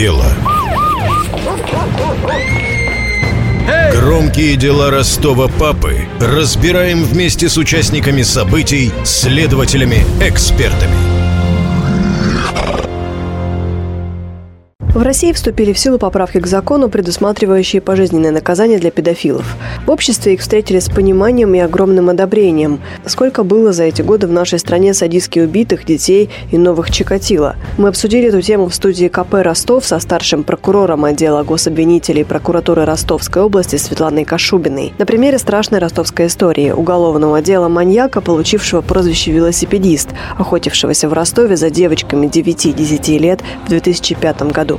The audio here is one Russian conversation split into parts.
дело. Громкие дела Ростова папы разбираем вместе с участниками событий, следователями, экспертами. В России вступили в силу поправки к закону, предусматривающие пожизненное наказание для педофилов. В обществе их встретили с пониманием и огромным одобрением. Сколько было за эти годы в нашей стране садистски убитых детей и новых Чикатило. Мы обсудили эту тему в студии КП «Ростов» со старшим прокурором отдела гособвинителей прокуратуры Ростовской области Светланой Кашубиной. На примере страшной ростовской истории уголовного дела маньяка, получившего прозвище «велосипедист», охотившегося в Ростове за девочками 9-10 лет в 2005 году.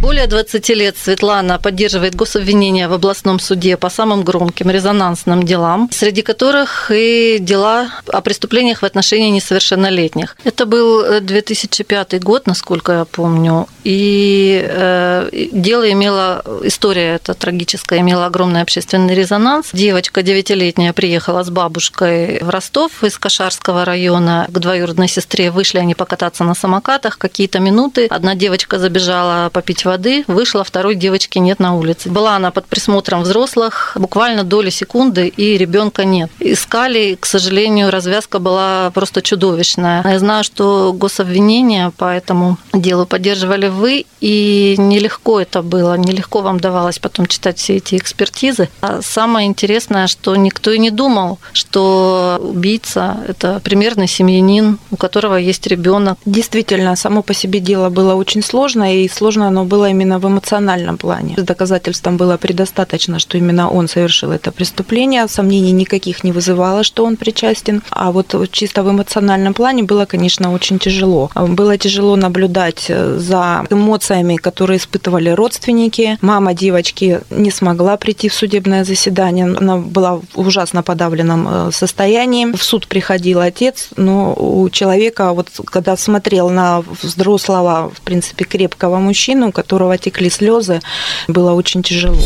Более 20 лет Светлана поддерживает гособвинения в областном суде по самым громким резонансным делам, среди которых и дела о преступлениях в отношении несовершеннолетних. Это был 2005 год, насколько я помню, и э, дело имело, история эта трагическая, имела огромный общественный резонанс. Девочка девятилетняя приехала с бабушкой в Ростов из Кашарского района. К двоюродной сестре вышли они покататься на самокатах. Какие-то минуты одна девочка забежала попить воды, вышла, второй девочки нет на улице. Была она под присмотром взрослых, буквально доли секунды, и ребенка нет. Искали, к сожалению, развязка была просто чудовищная. Я знаю, что гособвинения по этому делу поддерживали вы, и нелегко это было, нелегко вам давалось потом читать все эти экспертизы. А самое интересное, что никто и не думал, что убийца – это примерный семьянин, у которого есть ребенок. Действительно, само по себе дело было очень сложное, и сложно оно было именно в эмоциональном плане. С доказательством было предостаточно, что именно он совершил это преступление, сомнений никаких не вызывало, что он причастен. А вот чисто в эмоциональном плане было, конечно, очень тяжело. Было тяжело наблюдать за эмоциями, которые испытывали родственники. Мама девочки не смогла прийти в судебное заседание. Она была в ужасно подавленном э, состоянии. В суд приходил отец, но у человека, вот когда смотрел на взрослого, в принципе, крепкого мужчину, у которого текли слезы, было очень тяжело.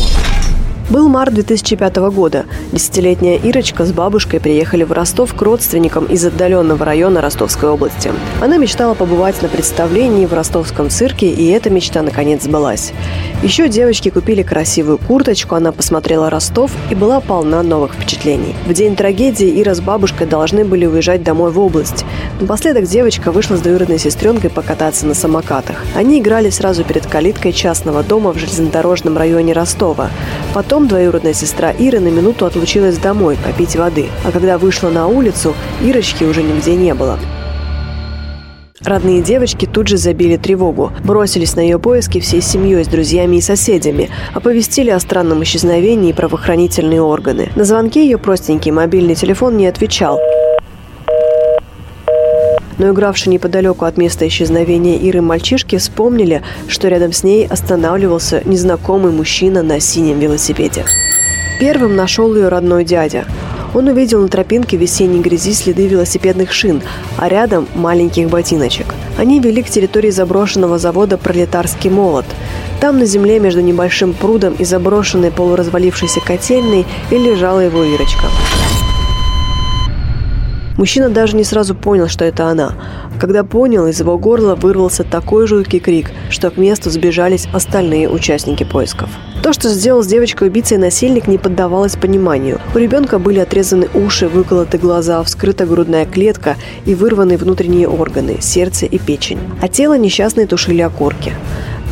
Был март 2005 года. Десятилетняя Ирочка с бабушкой приехали в Ростов к родственникам из отдаленного района Ростовской области. Она мечтала побывать на представлении в ростовском цирке, и эта мечта наконец сбылась. Еще девочки купили красивую курточку, она посмотрела Ростов и была полна новых впечатлений. В день трагедии Ира с бабушкой должны были уезжать домой в область. Напоследок девочка вышла с двоюродной сестренкой покататься на самокатах. Они играли сразу перед калиткой частного дома в железнодорожном районе Ростова. Потом Потом двоюродная сестра Иры на минуту отлучилась домой попить воды, а когда вышла на улицу, Ирочки уже нигде не было. Родные девочки тут же забили тревогу, бросились на ее поиски всей семьей с друзьями и соседями, оповестили о странном исчезновении правоохранительные органы. На звонки ее простенький мобильный телефон не отвечал, но игравшие неподалеку от места исчезновения Иры мальчишки вспомнили, что рядом с ней останавливался незнакомый мужчина на синем велосипеде. Первым нашел ее родной дядя. Он увидел на тропинке весенней грязи следы велосипедных шин, а рядом маленьких ботиночек. Они вели к территории заброшенного завода «Пролетарский молот». Там на земле между небольшим прудом и заброшенной полуразвалившейся котельной и лежала его Ирочка. Мужчина даже не сразу понял, что это она. Когда понял, из его горла вырвался такой жуткий крик, что к месту сбежались остальные участники поисков. То, что сделал с девочкой убийцей насильник, не поддавалось пониманию. У ребенка были отрезаны уши, выколоты глаза, вскрыта грудная клетка и вырваны внутренние органы – сердце и печень. А тело несчастной тушили окурки.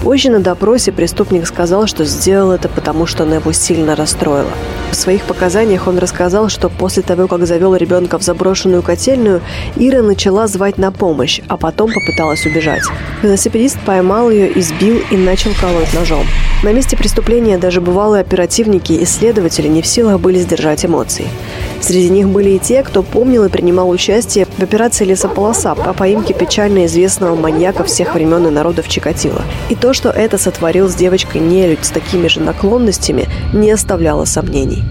Позже на допросе преступник сказал, что сделал это потому, что она его сильно расстроила. В своих показаниях он рассказал, что после того, как завел ребенка в заброшенную котельную, Ира начала звать на помощь, а потом попыталась убежать. Велосипедист поймал ее, избил и начал колоть ножом. На месте преступления даже бывалые оперативники и следователи не в силах были сдержать эмоций. Среди них были и те, кто помнил и принимал участие в операции «Лесополоса» по поимке печально известного маньяка всех времен и народов Чикатило. И то, что это сотворил с девочкой нелюдь с такими же наклонностями, не оставляло сомнений.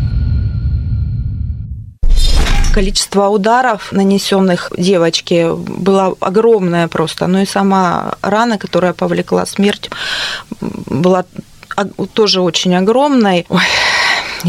количество ударов, нанесенных девочке, было огромное просто. Ну и сама рана, которая повлекла смерть, была тоже очень огромной. Ой,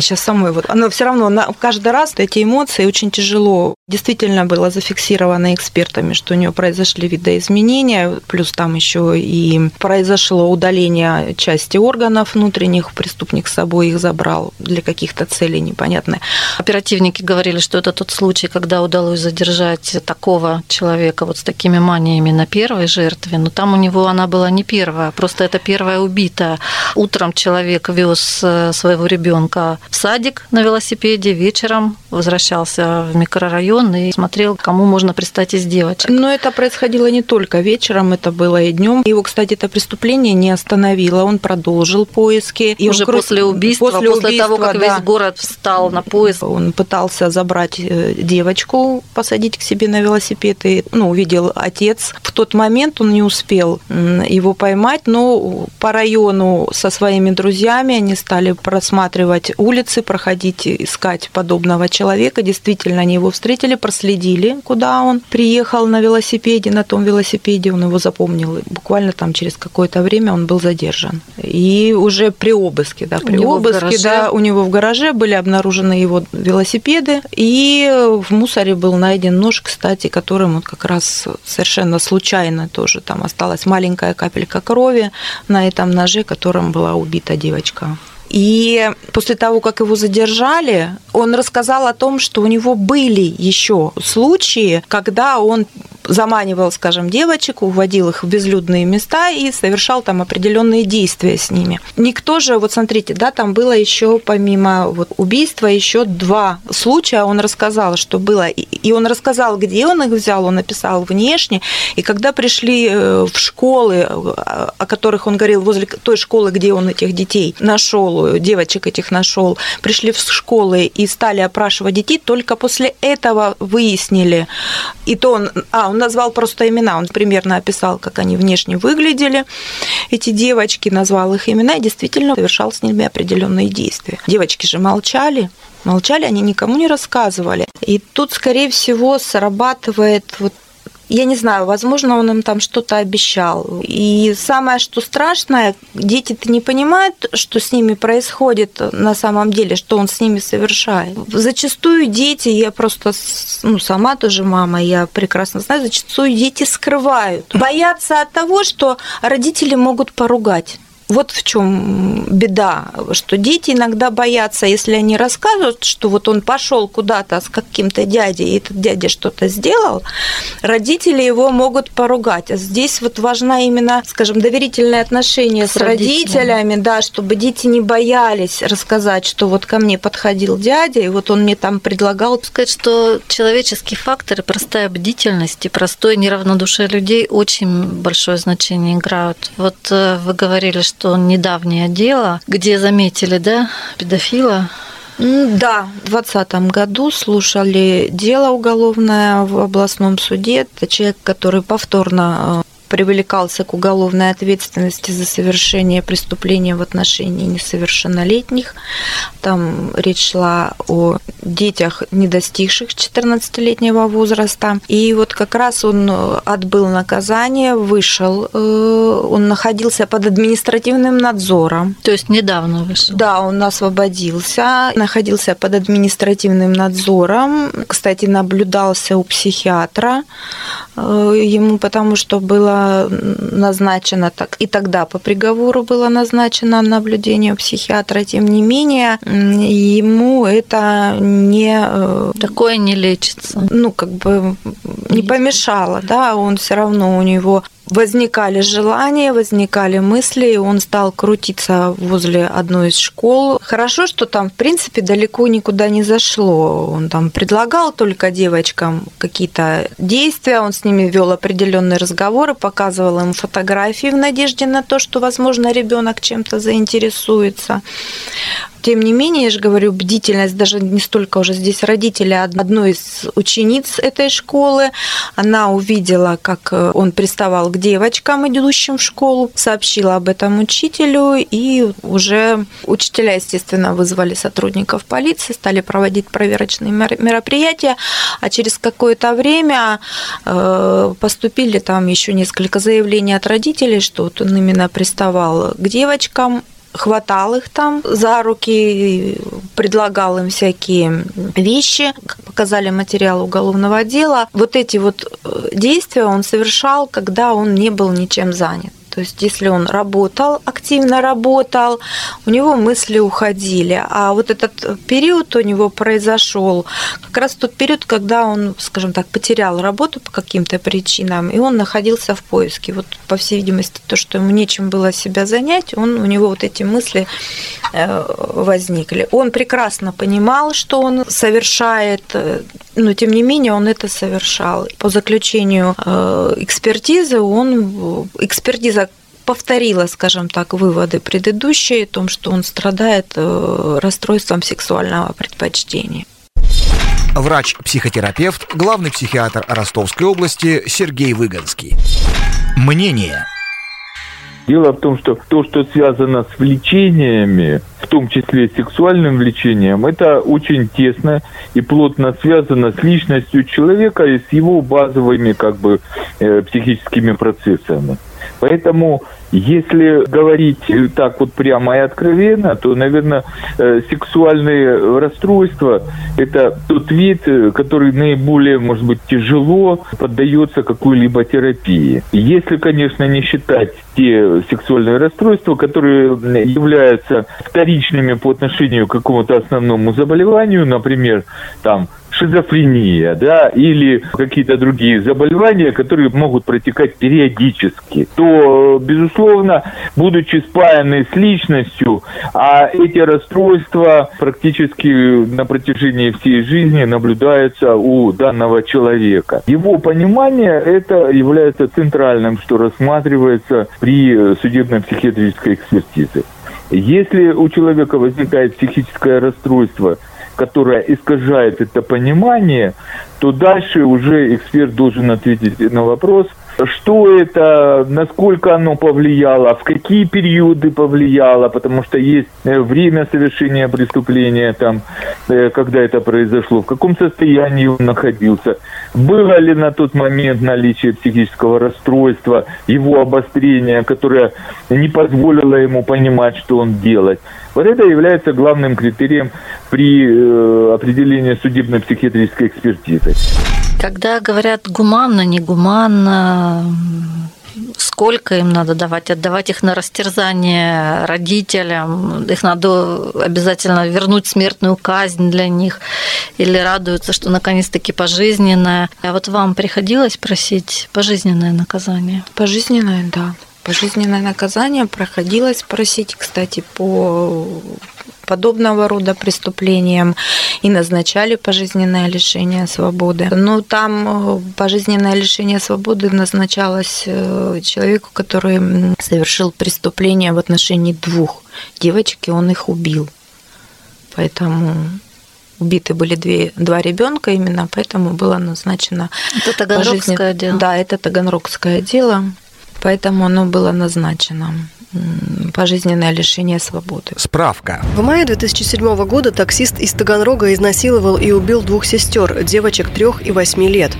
сейчас самой вот, но все равно на, каждый раз эти эмоции очень тяжело. Действительно было зафиксировано экспертами, что у нее произошли видоизменения, плюс там еще и произошло удаление части органов внутренних, преступник с собой их забрал для каких-то целей непонятных. Оперативники говорили, что это тот случай, когда удалось задержать такого человека вот с такими маниями на первой жертве, но там у него она была не первая, просто это первая убитая. Утром человек вез э, своего ребенка в садик на велосипеде, вечером возвращался в микрорайон и смотрел, кому можно пристать из девочек. Но это происходило не только вечером, это было и днем. Его, кстати, это преступление не остановило, он продолжил поиски. И Уже после убийства, после, после убийства, того, как да, весь город встал на поиск. Он пытался забрать э, девочку, посадить к себе на велосипед, и ну, увидел отец. В тот момент он не успел его поймать, но по району со своими друзьями они стали просматривать улицы, проходить, искать подобного человека. Действительно, они его встретили, проследили, куда он приехал на велосипеде, на том велосипеде, он его запомнил. Буквально там через какое-то время он был задержан. И уже при обыске, да, при обыске, да, у него в гараже были обнаружены его велосипеды, и в мусоре был найден нож, кстати, которым вот как раз совершенно случайно тоже там осталась маленькая капелька крови на этом ноже, которым была убита девочка. И после того, как его задержали, он рассказал о том, что у него были еще случаи, когда он заманивал, скажем, девочек, уводил их в безлюдные места и совершал там определенные действия с ними. Никто же, вот смотрите, да, там было еще помимо вот убийства еще два случая, он рассказал, что было, и он рассказал, где он их взял, он написал внешне, и когда пришли э, в школы, о которых он говорил, возле той школы, где он этих детей нашел, девочек этих нашел, пришли в школы и стали опрашивать детей, только после этого выяснили, и то он, а, он назвал просто имена, он примерно описал, как они внешне выглядели, эти девочки, назвал их имена и действительно совершал с ними определенные действия. Девочки же молчали, молчали, они никому не рассказывали. И тут, скорее всего, срабатывает вот я не знаю, возможно, он им там что-то обещал. И самое, что страшное, дети-то не понимают, что с ними происходит на самом деле, что он с ними совершает. Зачастую дети, я просто, ну, сама тоже мама, я прекрасно знаю, зачастую дети скрывают. Боятся от того, что родители могут поругать. Вот в чем беда, что дети иногда боятся, если они рассказывают, что вот он пошел куда-то с каким-то дядей, и этот дядя что-то сделал, родители его могут поругать. А здесь вот важна именно, скажем, доверительное отношение с, с родителями, родителями, да, чтобы дети не боялись рассказать, что вот ко мне подходил дядя, и вот он мне там предлагал. Сказать, что человеческие факторы, простая бдительность и простое неравнодушие людей очень большое значение играют. Вот э, вы говорили, что что недавнее дело, где заметили, да, педофила, да, в 2020 году слушали дело уголовное в областном суде. Это человек, который повторно э, привлекался к уголовной ответственности за совершение преступления в отношении несовершеннолетних. Там речь шла о детях, не достигших 14-летнего возраста. И вот как раз он отбыл наказание, вышел, э, он находился под административным надзором. То есть недавно вышел? Да, он освободился, находился под административным надзором. Кстати, наблюдался у психиатра э, ему, потому что было назначено так, и тогда по приговору было назначено наблюдение у психиатра, тем не менее ему это не... Э, Такое не лечится. Ну, как бы не помешало, да, он все равно у него возникали желания, возникали мысли, и он стал крутиться возле одной из школ. Хорошо, что там, в принципе, далеко никуда не зашло. Он там предлагал только девочкам какие-то действия, он с ними вел определенные разговоры, показывал им фотографии в надежде на то, что, возможно, ребенок чем-то заинтересуется. Тем не менее, я же говорю, бдительность даже не столько уже здесь родители, а одной из учениц этой школы. Она увидела, как э, он приставал к девочкам, идущим в школу, сообщила об этом учителю, и уже учителя, естественно, вызвали сотрудников полиции, стали проводить проверочные мероприятия, а через какое-то время э, поступили там еще несколько заявлений от родителей, что вот он именно приставал к девочкам, хватал их там за руки, предлагал им всякие вещи, показали материал уголовного дела. Вот эти вот э, действия он совершал, когда он не был ничем занят. То есть, если он работал, активно работал, у него мысли уходили. А вот этот период у него произошел как раз тот период, когда он, скажем так, потерял работу по каким-то причинам, и он находился в поиске. Вот, по всей видимости, то, что ему нечем было себя занять, он, у него вот эти мысли э, возникли. Он прекрасно понимал, что он совершает, э, но тем не менее он это совершал. По заключению э, экспертизы, он экспертиза повторила, скажем так, выводы предыдущие о том, что он страдает э, расстройством сексуального предпочтения. Врач-психотерапевт, главный психиатр Ростовской области Сергей Выгонский. Мнение. Дело в том, что то, что связано с влечениями, в том числе сексуальным влечением, это очень тесно и плотно связано с личностью человека и с его базовыми как бы э, психическими процессами. Поэтому, если говорить так вот прямо и откровенно, то, наверное, э, сексуальные расстройства – это тот вид, э, который наиболее, может быть, тяжело поддается какой-либо терапии. Если, конечно, не считать те сексуальные расстройства, которые являются вторичными по отношению к какому-то основному заболеванию, например, там шизофрения, да, или какие-то другие заболевания, которые могут протекать периодически, то, безусловно, будучи спаяны с личностью, а эти расстройства практически на протяжении всей жизни наблюдаются у данного человека. Его понимание это является центральным, что рассматривается при судебно-психиатрической экспертизе. Если у человека возникает психическое расстройство, которая искажает это понимание, то дальше уже эксперт должен ответить на вопрос – что это, насколько оно повлияло, в какие периоды повлияло, потому что есть э, время совершения преступления, там, э, когда это произошло, в каком состоянии он находился, было ли на тот момент наличие психического расстройства, его обострения, которое не позволило ему понимать, что он делает. Вот это является главным критерием при э, определении судебно-психиатрической экспертизы. Когда говорят гуманно, негуманно, сколько им надо давать, отдавать их на растерзание родителям, их надо обязательно вернуть смертную казнь для них, или радуются, что наконец-таки пожизненное. А вот вам приходилось просить пожизненное наказание? Пожизненное, да. Пожизненное наказание проходилось просить, кстати, по подобного рода преступлениям и назначали пожизненное лишение свободы. Но там э, пожизненное лишение свободы назначалось э, человеку, который совершил преступление в отношении двух девочек, и он их убил. Поэтому убиты были две, два ребенка именно, поэтому было назначено... Это Таганрогское пожизнен... дело? Да, это Таганрогское дело, поэтому оно было назначено пожизненное лишение свободы. Справка. В мае 2007 года таксист из Таганрога изнасиловал и убил двух сестер, девочек трех и восьми лет.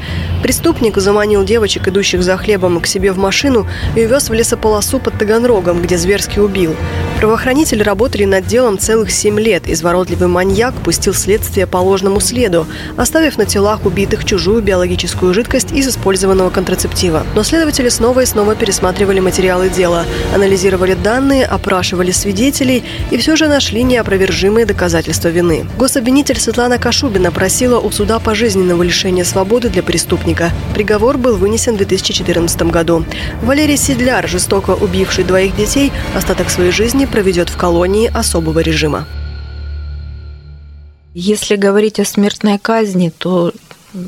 Преступник заманил девочек, идущих за хлебом, к себе в машину и увез в лесополосу под Таганрогом, где зверски убил. Правоохранители работали над делом целых семь лет. Изворотливый маньяк пустил следствие по ложному следу, оставив на телах убитых чужую биологическую жидкость из использованного контрацептива. Но следователи снова и снова пересматривали материалы дела, анализировали анализировали данные, опрашивали свидетелей и все же нашли неопровержимые доказательства вины. Гособвинитель Светлана Кашубина просила у суда пожизненного лишения свободы для преступника. Приговор был вынесен в 2014 году. Валерий Седляр, жестоко убивший двоих детей, остаток своей жизни проведет в колонии особого режима. Если говорить о смертной казни, то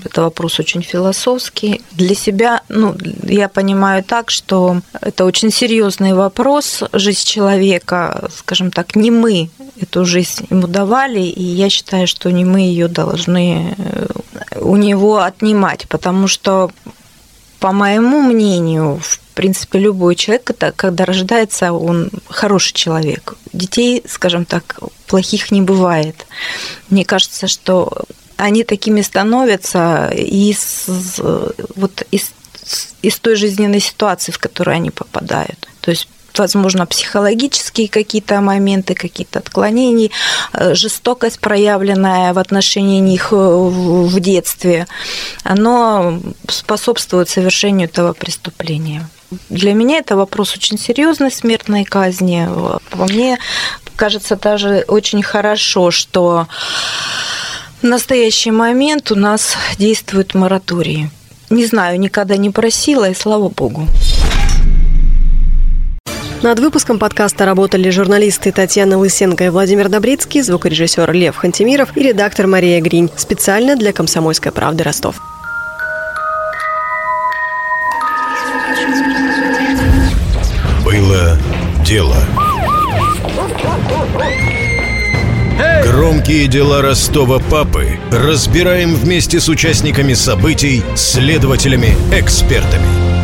это вопрос очень философский. Для себя, ну, я понимаю так, что это очень серьезный вопрос. Жизнь человека, скажем так, не мы эту жизнь ему давали, и я считаю, что не мы ее должны э, у него отнимать, потому что, по моему мнению, в принципе, любой человек, когда рождается, он хороший человек. Детей, скажем так, плохих не бывает. Мне кажется, что они такими становятся из, вот из, из той жизненной ситуации, в которую они попадают. То есть возможно, психологические какие-то моменты, какие-то отклонения, э, жестокость, проявленная в отношении них э, в детстве, оно способствует совершению этого преступления. Для меня это вопрос очень серьезный смертной казни. По мне кажется даже очень хорошо, что в настоящий момент у нас действует мораторий. Не знаю, никогда не просила, и слава богу. Над выпуском подкаста работали журналисты Татьяна Лысенко и Владимир Добрицкий, звукорежиссер Лев Хантимиров и редактор Мария Гринь. Специально для «Комсомольской правды» Ростов. Было дело. Громкие дела Ростова папы разбираем вместе с участниками событий, следователями, экспертами.